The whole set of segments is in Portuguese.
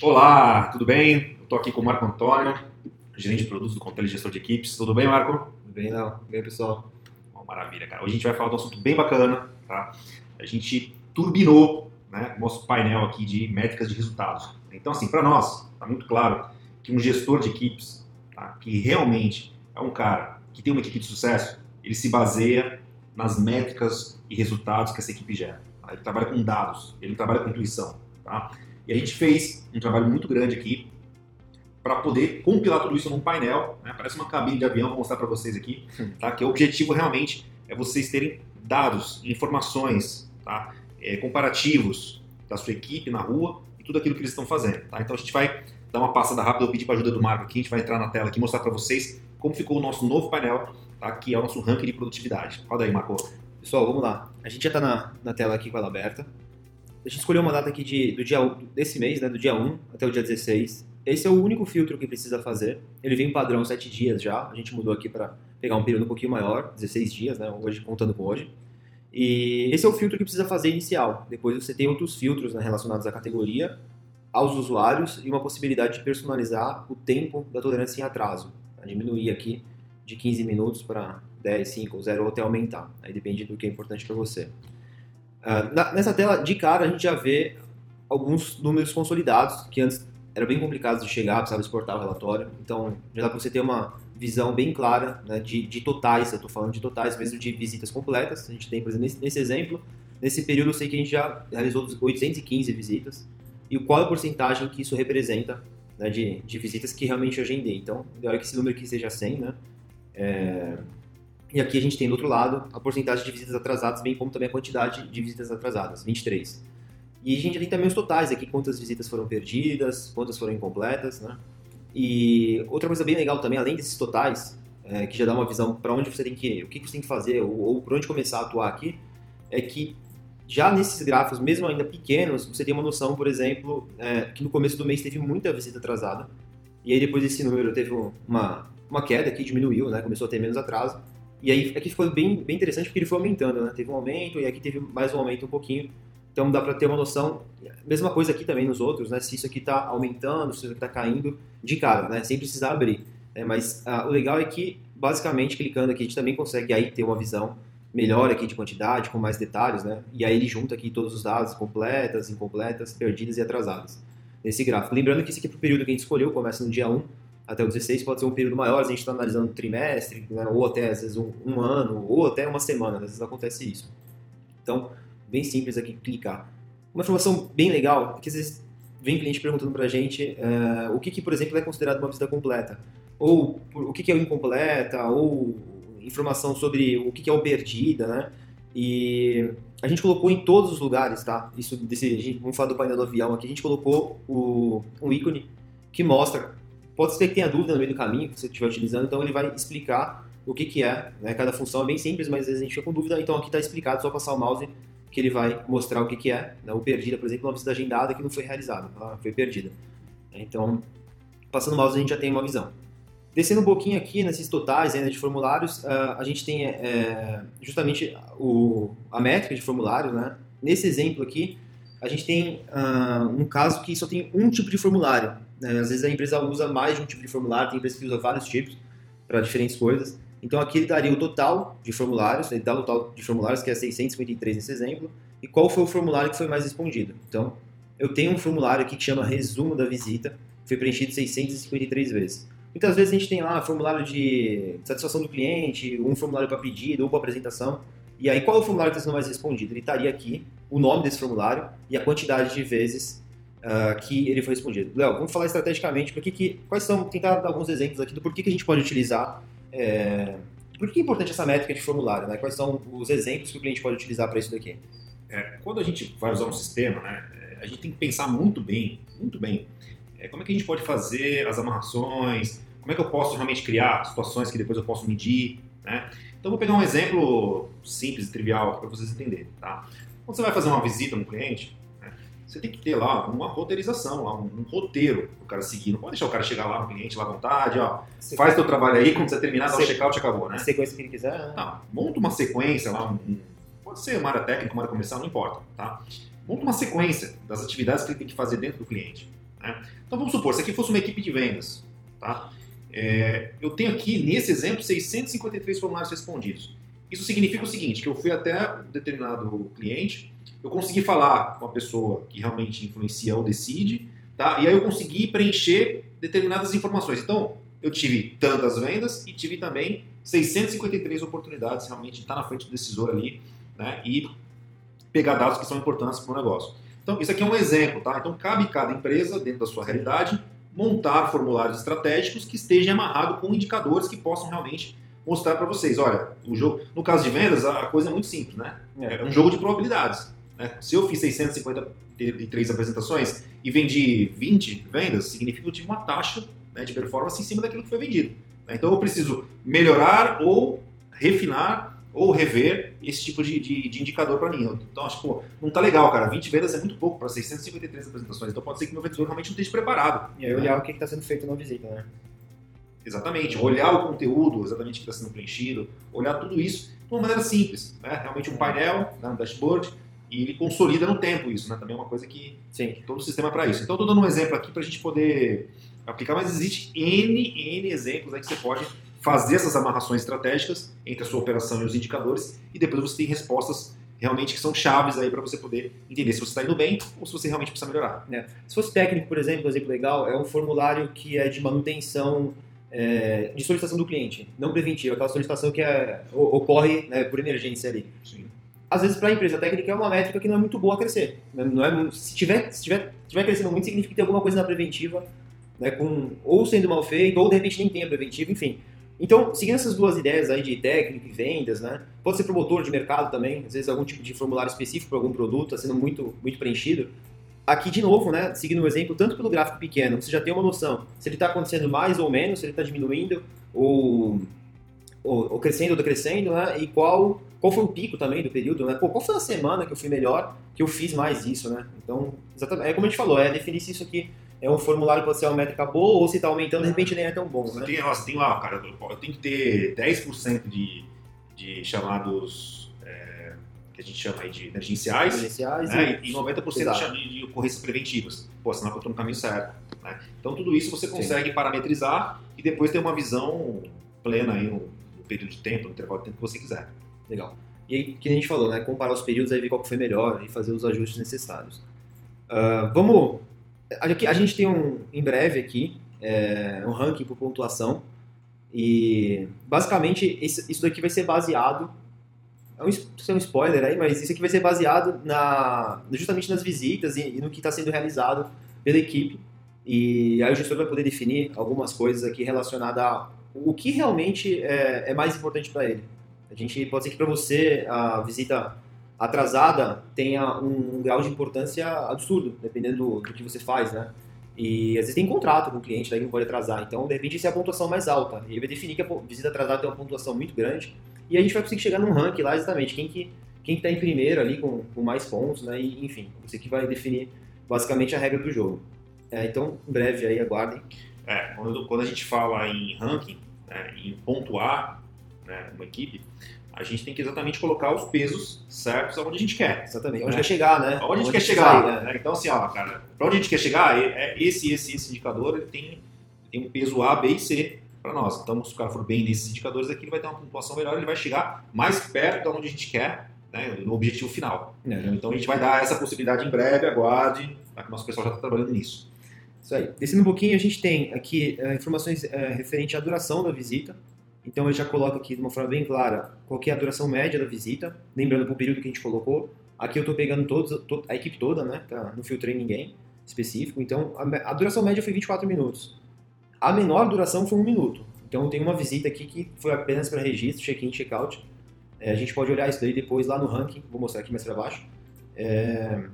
Olá, tudo bem? Estou aqui com o Marco Antônio, gerente de produtos do Controle e Gestor de Equipes. Tudo bem, Marco? Tudo bem, não. Tudo bem, pessoal? Bom, maravilha, cara. Hoje a gente vai falar de um assunto bem bacana, tá? A gente turbinou né, o nosso painel aqui de métricas de resultados. Então, assim, para nós, está muito claro que um gestor de equipes, tá, que realmente é um cara que tem uma equipe de sucesso, ele se baseia nas métricas e resultados que essa equipe gera. Tá? Ele trabalha com dados, ele trabalha com intuição, tá? E a gente fez um trabalho muito grande aqui para poder compilar tudo isso num painel. Né? Parece uma cabine de avião, vou mostrar para vocês aqui. Tá? Que o objetivo realmente é vocês terem dados, informações, tá? É, comparativos da sua equipe na rua e tudo aquilo que eles estão fazendo. Tá? Então a gente vai dar uma passada rápida, eu pedi para ajuda do Marco aqui, a gente vai entrar na tela aqui e mostrar para vocês como ficou o nosso novo painel, tá? que é o nosso ranking de produtividade. Roda aí, Marco. Pessoal, vamos lá. A gente já está na, na tela aqui com ela aberta. A gente escolheu uma data aqui de, do dia, desse mês, né, do dia 1 até o dia 16. Esse é o único filtro que precisa fazer. Ele vem padrão 7 dias já. A gente mudou aqui para pegar um período um pouquinho maior, 16 dias, né, hoje contando com hoje. E esse é o filtro que precisa fazer inicial. Depois você tem outros filtros né, relacionados à categoria, aos usuários e uma possibilidade de personalizar o tempo da tolerância em atraso. Diminuir aqui de 15 minutos para 10, 5 ou 0 ou até aumentar. Aí depende do que é importante para você. Uh, na, nessa tela, de cara, a gente já vê alguns números consolidados, que antes era bem complicado de chegar, precisava exportar o relatório. Então, já dá para você ter uma visão bem clara né, de, de, totais, eu estou falando de totais mesmo de visitas completas. A gente tem, por exemplo, nesse, nesse, exemplo, nesse período eu sei que a gente já realizou 815 visitas. E qual é a porcentagem que isso representa né, de, de, visitas que realmente eu agendei. Então, ideal é que esse número aqui seja 100, né? É, e aqui a gente tem do outro lado a porcentagem de visitas atrasadas, bem como também a quantidade de visitas atrasadas, 23. E a gente tem também os totais aqui, quantas visitas foram perdidas, quantas foram incompletas, né? E outra coisa bem legal também, além desses totais, é, que já dá uma visão para onde você tem que ir, o que você tem que fazer, ou, ou por onde começar a atuar aqui, é que já nesses gráficos, mesmo ainda pequenos, você tem uma noção, por exemplo, é, que no começo do mês teve muita visita atrasada, e aí depois esse número teve uma, uma queda que diminuiu, né? Começou a ter menos atraso. E aí aqui ficou bem, bem interessante porque ele foi aumentando, né? Teve um aumento e aqui teve mais um aumento um pouquinho. Então dá para ter uma noção, mesma coisa aqui também nos outros, né? Se isso aqui está aumentando, se isso aqui está caindo de cara, né? Sem precisar abrir. É, mas ah, o legal é que, basicamente, clicando aqui, a gente também consegue aí ter uma visão melhor aqui de quantidade, com mais detalhes, né? E aí ele junta aqui todos os dados completas, incompletas, perdidas e atrasadas nesse gráfico. Lembrando que esse aqui é para o período que a gente escolheu, começa no dia 1 até o 16 pode ser um período maior, a gente está analisando trimestre, né, ou até às vezes um, um, ano, ou até uma semana, às vezes acontece isso. Então, bem simples aqui clicar. Uma informação bem legal é que às vezes vem cliente perguntando para a gente uh, o que, que, por exemplo, é considerado uma visita completa, ou o que, que é o incompleta, ou informação sobre o que, que é o perdida, né? E a gente colocou em todos os lugares, tá? Isso desse, gente, vamos falar do painel do avião aqui, a gente colocou o, um ícone que mostra Pode ser que tenha dúvida no meio do caminho que você estiver utilizando, então ele vai explicar o que, que é. Né? Cada função é bem simples, mas às vezes a gente fica com dúvida, então aqui está explicado, só passar o mouse que ele vai mostrar o que, que é. Né? O perdida, por exemplo, uma visita agendada que não foi realizada, ela foi perdida. Então, passando o mouse a gente já tem uma visão. Descendo um pouquinho aqui nesses totais ainda de formulários, uh, a gente tem é, justamente o, a métrica de formulário. Né? Nesse exemplo aqui, a gente tem uh, um caso que só tem um tipo de formulário. Né? Às vezes a empresa usa mais de um tipo de formulário, tem empresa que usa vários tipos para diferentes coisas. Então aqui ele daria o total de formulários, ele dá o total de formulários, que é 653 nesse exemplo, e qual foi o formulário que foi mais respondido. Então, eu tenho um formulário aqui que chama resumo da visita, foi preenchido 653 vezes. Muitas vezes a gente tem lá formulário de satisfação do cliente, um formulário para pedido ou para apresentação. E aí, qual é o formulário que está sendo mais respondido? Ele estaria aqui, o nome desse formulário e a quantidade de vezes uh, que ele foi respondido. Léo, vamos falar estrategicamente, porque que, quais são, tentar dar alguns exemplos aqui do porquê que a gente pode utilizar, é, por que é importante essa métrica de formulário, né? quais são os exemplos que o cliente pode utilizar para isso daqui? É, quando a gente vai usar um sistema, né, a gente tem que pensar muito bem, muito bem, é, como é que a gente pode fazer as amarrações, como é que eu posso realmente criar situações que depois eu posso medir, né? Então vou pegar um exemplo simples e trivial para vocês entenderem, tá? Quando você vai fazer uma visita no cliente, você tem que ter lá uma roteirização, lá, um, um roteiro o cara seguir. Não pode deixar o cara chegar lá no cliente, lá à vontade, ó, faz teu trabalho aí, quando você terminar, dá o check-out acabou, né? Sequência que ele quiser. Né? Não, monta uma sequência lá, um, pode ser uma área técnica, uma área comercial, não importa, tá? Monta uma sequência das atividades que ele tem que fazer dentro do cliente. Né? Então vamos supor, se aqui fosse uma equipe de vendas, tá? É, eu tenho aqui, nesse exemplo, 653 formulários respondidos. Isso significa o seguinte, que eu fui até um determinado cliente, eu consegui falar com uma pessoa que realmente influencia ou decide, tá? e aí eu consegui preencher determinadas informações. Então, eu tive tantas vendas e tive também 653 oportunidades realmente de estar na frente do decisor ali né? e pegar dados que são importantes para o negócio. Então, isso aqui é um exemplo, tá? Então, cabe cada empresa, dentro da sua realidade, montar formulários estratégicos que estejam amarrados com indicadores que possam realmente mostrar para vocês. Olha, o jogo, no caso de vendas, a coisa é muito simples, né? É, é um jogo de probabilidades. Né? Se eu fiz 653 apresentações e vendi 20 vendas, significa que eu tive uma taxa né, de performance em cima daquilo que foi vendido. Né? Então eu preciso melhorar ou refinar ou rever esse tipo de, de, de indicador para mim. Então, acho que, não tá legal, cara. 20 vendas é muito pouco para 653 apresentações. Então, pode ser que meu vendedor realmente não esteja preparado. E aí, olhar o que está sendo feito na visita, né? Exatamente. Olhar o conteúdo, exatamente o que está sendo preenchido, olhar tudo isso de uma maneira simples. Né? Realmente um painel, né? um dashboard, e ele consolida no tempo isso, né? Também é uma coisa que Sim. todo o sistema é para isso. Então, estou dando um exemplo aqui para a gente poder aplicar, mas existe N, N exemplos aí que você pode fazer essas amarrações estratégicas entre a sua operação e os indicadores e depois você tem respostas realmente que são chaves aí para você poder entender se você está indo bem ou se você realmente precisa melhorar. É. Se fosse técnico, por exemplo, um exemplo legal, é um formulário que é de manutenção é, de solicitação do cliente, não preventiva, aquela solicitação que é, ocorre né, por emergência ali. Sim. Às vezes, para a empresa técnica, é uma métrica que não é muito boa a crescer. Né? Não é, se tiver, se tiver, tiver crescendo muito, significa que tem alguma coisa na preventiva, né, com, ou sendo mal feito, ou de repente nem tem a preventiva, enfim. Então, seguindo essas duas ideias aí de técnica e vendas, né? Pode ser promotor de mercado também, às vezes algum tipo de formulário específico para algum produto está sendo muito, muito preenchido. Aqui, de novo, né, seguindo o exemplo, tanto pelo gráfico pequeno, você já tem uma noção se ele está acontecendo mais ou menos, se ele está diminuindo, ou, ou, ou, crescendo ou decrescendo, né? E qual, qual foi o pico também do período, né? Pô, qual foi a semana que eu fui melhor, que eu fiz mais isso, né? Então, exatamente, é como a gente falou, é definir se isso aqui é um formulário pode ser uma métrica boa, ou se está aumentando, de repente nem é tão bom. Né? Tem, nossa, tem lá, cara, eu tenho que ter 10% de, de chamados que a gente chama aí de emergenciais, emergenciais né? e, e 90% de, de ocorrências preventivas. Pô, senão eu estou no caminho certo. Né? Então tudo isso você consegue Sim. parametrizar e depois ter uma visão plena aí no, no, período de tempo, no intervalo de tempo que você quiser. Legal. E aí, que a gente falou, né? Comparar os períodos aí ver qual foi melhor e fazer os ajustes necessários. Uh, vamos a gente tem um, em breve aqui, é, um ranking por pontuação. E basicamente isso daqui vai ser baseado. É um, é um spoiler aí, mas isso aqui vai ser baseado na, justamente nas visitas e, e no que está sendo realizado pela equipe. E aí o gestor vai poder definir algumas coisas aqui relacionadas a o que realmente é, é mais importante para ele. A gente pode ser que para você a visita atrasada tenha um, um, grau de importância absurdo, dependendo do, do, que você faz, né? E às vezes tem contrato com o cliente, daí não pode atrasar. Então, de repente, isso é a pontuação mais alta. Ele vai definir que a visita atrasada tem uma pontuação muito grande. E a gente vai conseguir chegar num ranking lá exatamente. Quem que quem está em primeiro ali com, com mais pontos, né? E, enfim, você que vai definir basicamente a regra do jogo. É, então, em breve aí, aguardem. É, quando, quando a gente fala em ranking, né, em pontuar né, uma equipe, a gente tem que exatamente colocar os pesos certos aonde a gente quer. Exatamente. Onde né? quer chegar, né? Onde a gente quer chegar. Sai, né? Então, assim, ó, cara, para onde a gente quer chegar, é, é esse, esse, esse indicador ele tem, tem um peso A, B e C para nós. Então, se o cara for bem nesses indicadores aqui, ele vai ter uma pontuação melhor, ele vai chegar mais perto de onde a gente quer, né, no objetivo final. É. Então, a gente vai dar essa possibilidade em breve, aguarde, tá, que o nosso pessoal já está trabalhando nisso. Isso aí. Descendo um pouquinho, a gente tem aqui uh, informações uh, referente à duração da visita. Então eu já coloco aqui de uma forma bem clara qual é a duração média da visita, lembrando para o período que a gente colocou. Aqui eu estou pegando todos, a equipe toda, né? Tá, não filtrei ninguém específico. Então a, a, duração média foi 24 minutos. A menor duração foi um minuto. Então tem uma visita aqui que foi apenas para registro, check-in, check-out. É, a gente pode olhar isso daí depois lá no ranking, vou mostrar aqui mais para baixo. É,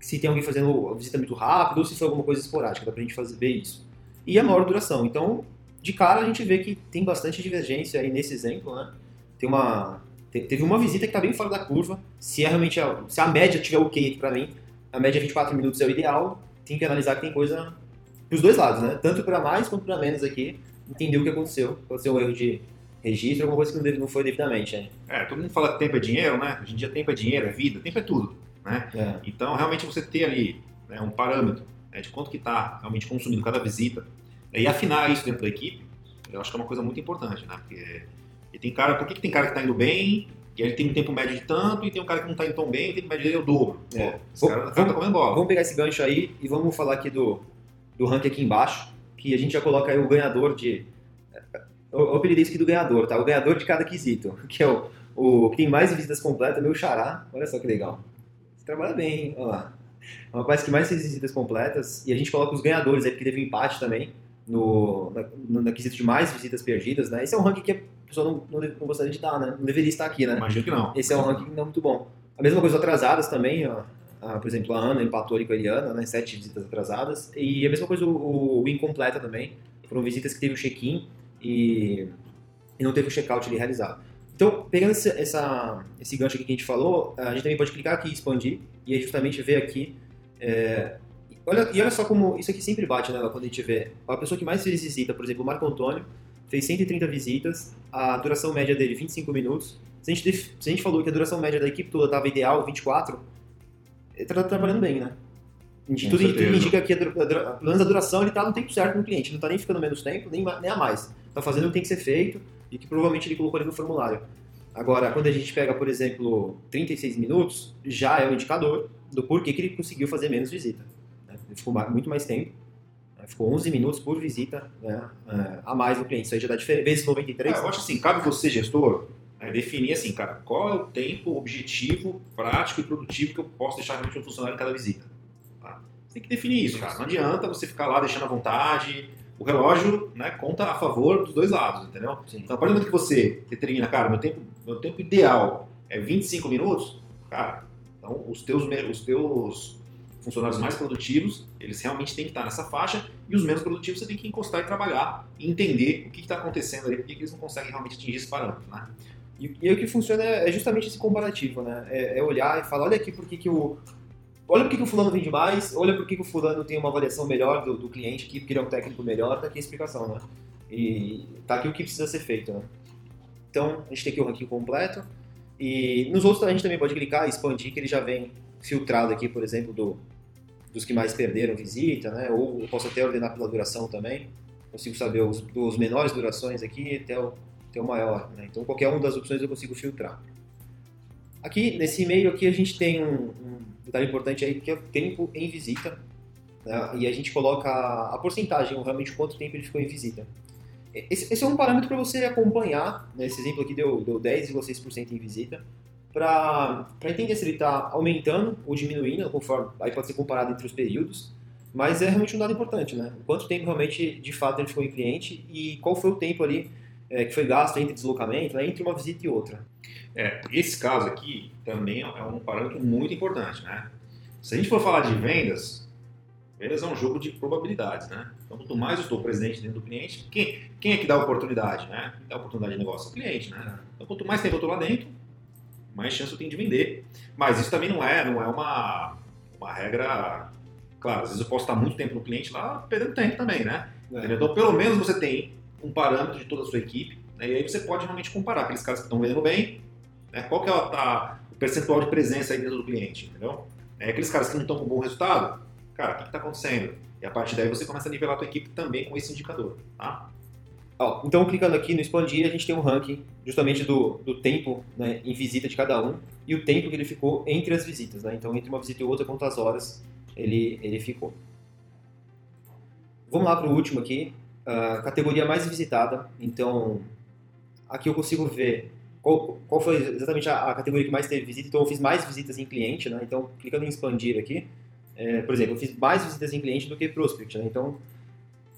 se tem alguém fazendo a visita muito rápido ou se foi alguma coisa esporádica, dá para a gente fazer, ver isso. E a maior duração. Então de cara a gente vê que tem bastante divergência aí nesse exemplo, né? Tem uma, teve uma visita que está bem fora da curva. Se é realmente a, se a média tiver ok para mim, a média 24 minutos é o ideal. Tem que analisar que tem coisa os dois lados, né? Tanto para mais quanto para menos aqui. Entender o que aconteceu. Ser um erro de registro, alguma coisa que não, foi devidamente. Né? É, todo mundo fala que tempo é dinheiro, né? Hoje em dia tempo é dinheiro, é vida, tempo é tudo, né? É. Então realmente você ter ali né, um parâmetro né, de quanto que está realmente consumindo cada visita, né, e afinar isso dentro da equipe, eu acho que é uma coisa muito importante, né? Porque tem cara, por que, que tem cara que está indo bem, e ele tem um tempo médio de tanto, e tem um cara que não está indo tão bem, e o tempo médio dele é o dobro. É. Pô, esse cara, o cara tá comendo bola. Vamos pegar esse gancho aí e vamos falar aqui do, do ranking aqui embaixo, que a gente já coloca aí o ganhador de. Eu apelidei isso aqui do ganhador, tá? O ganhador de cada quesito, que é o, o que tem mais visitas completas, meu xará. Olha só que legal. Você trabalha bem, hein? Olha lá. É um rapaz que mais fez visitas completas, e a gente coloca os ganhadores aí, porque teve um empate também no, na, no, quesito de mais visitas perdidas, né? Esse é um ranking que a pessoa não, não, não gostaria de dar, né? Não deveria estar aqui, né? Imagino que não. Esse é um ranking não muito bom. A mesma coisa atrasadas também, ó. Ah, por exemplo, a Ana empatou ali com a Eliana, né? Sete visitas atrasadas. E a mesma coisa o, o incompleta também. Foram visitas que teve o check-in e, e não teve o check-out ali realizado. Então, pegando esse, essa, esse gancho aqui que a gente falou, a gente também pode clicar aqui e expandir e aí justamente ver aqui. É, olha, e olha só como isso aqui sempre bate, né? Quando a gente vê a pessoa que mais fez visita, por exemplo, o Marco Antônio, fez 130 visitas, a duração média dele 25 minutos. Se a gente, se a gente falou que a duração média da equipe toda estava ideal, 24, ele está trabalhando bem, né? Tudo, tudo indica que, pelo menos a duração, ele está no tempo certo no cliente, não está nem ficando menos tempo, nem, nem a mais. Está fazendo o que tem que ser feito e que provavelmente ele colocou ali no formulário. Agora, quando a gente pega, por exemplo, 36 minutos, já é um indicador do porquê que ele conseguiu fazer menos visita. né? Ele ficou muito mais tempo, né? ficou 11 minutos por visita né? é, a mais no cliente. Isso aí já dá diferença. Vezes 93. É, eu acho assim, cabe você, gestor, né, definir assim, cara, qual é o tempo objetivo, prático e produtivo que eu posso deixar realmente um funcionário em cada visita. tá? Você tem que definir isso, cara. Não adianta você ficar lá deixando à vontade. O relógio né, conta a favor dos dois lados, entendeu? Sim. Então, a partir do momento que você determina, cara, meu tempo, meu tempo ideal é 25 minutos, cara, então os teus, os teus funcionários mais produtivos, eles realmente têm que estar nessa faixa, e os menos produtivos você tem que encostar e trabalhar e entender o que está acontecendo ali, porque eles não conseguem realmente atingir esse parâmetro, né? E, e o que funciona é é justamente esse comparativo, né? É, é olhar e falar, olha aqui por que, o. Olha por que, o fulano vende mais, olha por que, o fulano tem uma avaliação melhor do, do cliente aqui, porque ele é um técnico melhor, tá aqui a explicação, né? E tá aqui o que precisa ser feito, né? Então, a gente tem aqui o ranking completo. E nos outros a gente também pode clicar e expandir, que ele já vem filtrado aqui, por exemplo, do, dos que mais perderam visita, né? Ou eu posso até ordenar pela duração também. Consigo saber os, dos menores durações aqui até o, até o maior, né? Então qualquer uma das opções eu consigo filtrar. Aqui, nesse e-mail aqui, a gente tem um, um detalhe importante aí, que é o tempo em visita. né? E a gente coloca a porcentagem, realmente quanto tempo ele ficou em visita. Esse, esse é um parâmetro para você acompanhar, né? esse exemplo aqui deu, deu 10,6% em visita, para entender se ele está aumentando ou diminuindo, conforme, aí pode ser comparado entre os períodos, mas é realmente um dado importante, né? Quanto tempo realmente, de fato, ele ficou em cliente e qual foi o tempo ali é, que foi gasto entre deslocamento, né? entre uma visita e outra. É, esse caso aqui também é um parâmetro muito importante, né? Se a gente for falar de vendas, vendas é um jogo de probabilidades, né? Então, quanto mais eu estou presente dentro do cliente, quem, quem é que dá a oportunidade, né? Quem dá a oportunidade de negócio é o cliente, né? Então, quanto mais tempo eu estou lá dentro, mais chance eu tenho de vender. Mas isso também não é, não é uma, uma regra. Claro, às vezes eu posso estar muito tempo no cliente lá perdendo tempo também, né? Entendeu? Então, pelo menos você tem um parâmetro de toda a sua equipe, né? e aí você pode realmente comparar aqueles caras que estão vendendo bem, né? qual que é o percentual de presença aí dentro do cliente, entendeu? É, aqueles caras que não estão com bom resultado, cara, o que está acontecendo? E a partir daí você começa a nivelar a tua equipe também com esse indicador, tá? Ó, então, clicando aqui no expandir, a gente tem um ranking justamente do, do tempo né, em visita de cada um e o tempo que ele ficou entre as visitas. Né? Então, entre uma visita e outra, quantas horas ele, ele ficou. Vamos lá para o último aqui, a categoria mais visitada. Então, aqui eu consigo ver qual, qual foi exatamente a, a categoria que mais teve visita. Então, eu fiz mais visitas em cliente. Né? Então, clicando em expandir aqui, é, por exemplo, eu fiz mais visitas em cliente do que prospect. Né? Então,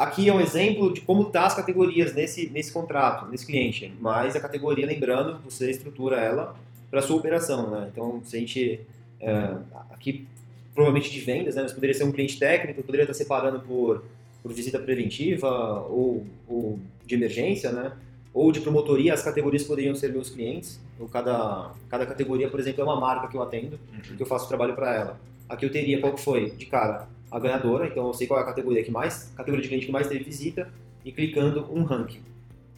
Aqui é um exemplo de como tá as categorias nesse, nesse contrato, nesse cliente. Mas a categoria, lembrando, você estrutura ela para sua operação, né? Então, se a gente é, aqui provavelmente de vendas, né? Mas poderia ser um cliente técnico, poderia estar separando por, por visita preventiva ou, ou de emergência, né? Ou de promotoria, as categorias poderiam ser meus clientes. Ou cada, cada categoria, por exemplo, é uma marca que eu atendo, que eu faço trabalho para ela. Aqui eu teria qual que foi de cara a ganhadora, então eu sei qual é a categoria que mais, categoria de cliente que mais teve visita e clicando um ranking.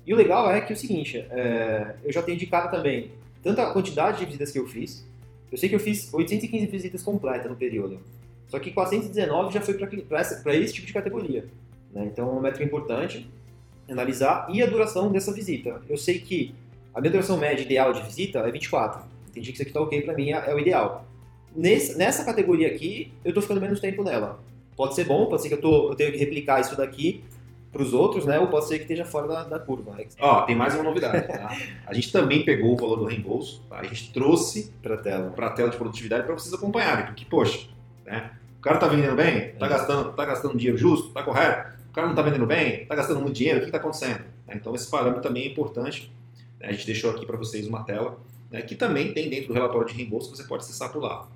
E o legal é que é o seguinte, é, eu já tenho de cara também tanto a quantidade de visitas que eu fiz, eu sei que eu fiz 815 visitas completas no período. Só que 419 já foi para esse tipo de categoria. Né? Então é uma métrica importante analisar e a duração dessa visita. Eu sei que a minha duração média ideal de visita é 24. Entendi que isso aqui está ok para mim, é, é o ideal. Nesse, nessa categoria aqui, eu estou ficando menos tempo nela. Pode ser bom, pode ser que eu, tô, eu tenha que replicar isso daqui para os outros, né? Ou pode ser que esteja fora da, da curva. Ó, tem mais uma novidade. Tá? A gente também pegou o valor do reembolso, tá? a gente trouxe para a tela, tela de produtividade para vocês acompanharem, porque poxa, né? O cara tá vendendo bem, tá é. gastando, tá gastando dinheiro justo, tá correto. O cara não tá vendendo bem, tá gastando muito dinheiro, o que está acontecendo? Então esse parâmetro também é importante. Né? A gente deixou aqui para vocês uma tela né? que também tem dentro do relatório de reembolso que você pode acessar por lá.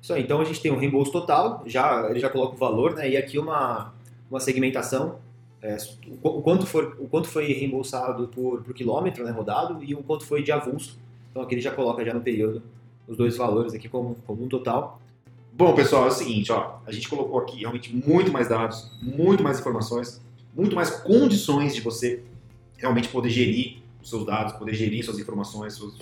Isso aí, então a gente tem um reembolso total, já ele já coloca o valor, né? E aqui uma, uma segmentação é, o, quanto for, o quanto foi reembolsado por, por quilômetro né, rodado e o quanto foi de avulso. Então aqui ele já coloca já no período os dois valores aqui como, como um total. Bom, pessoal, é o seguinte, ó, a gente colocou aqui realmente muito mais dados, muito mais informações, muito mais condições de você realmente poder gerir os seus dados, poder gerir suas informações, suas,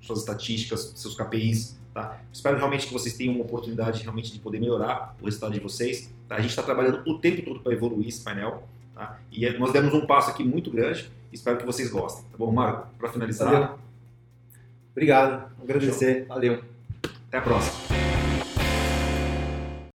suas estatísticas, seus KPIs, tá? Espero realmente que vocês tenham uma oportunidade realmente de poder melhorar o resultado de vocês. Tá? A gente está trabalhando o tempo todo para evoluir esse painel. Tá? E é, nós demos um passo aqui muito grande, espero que vocês gostem. Tá bom, Marco? Para finalizar. Valeu. Obrigado, agradecer. Valeu. Até a próxima.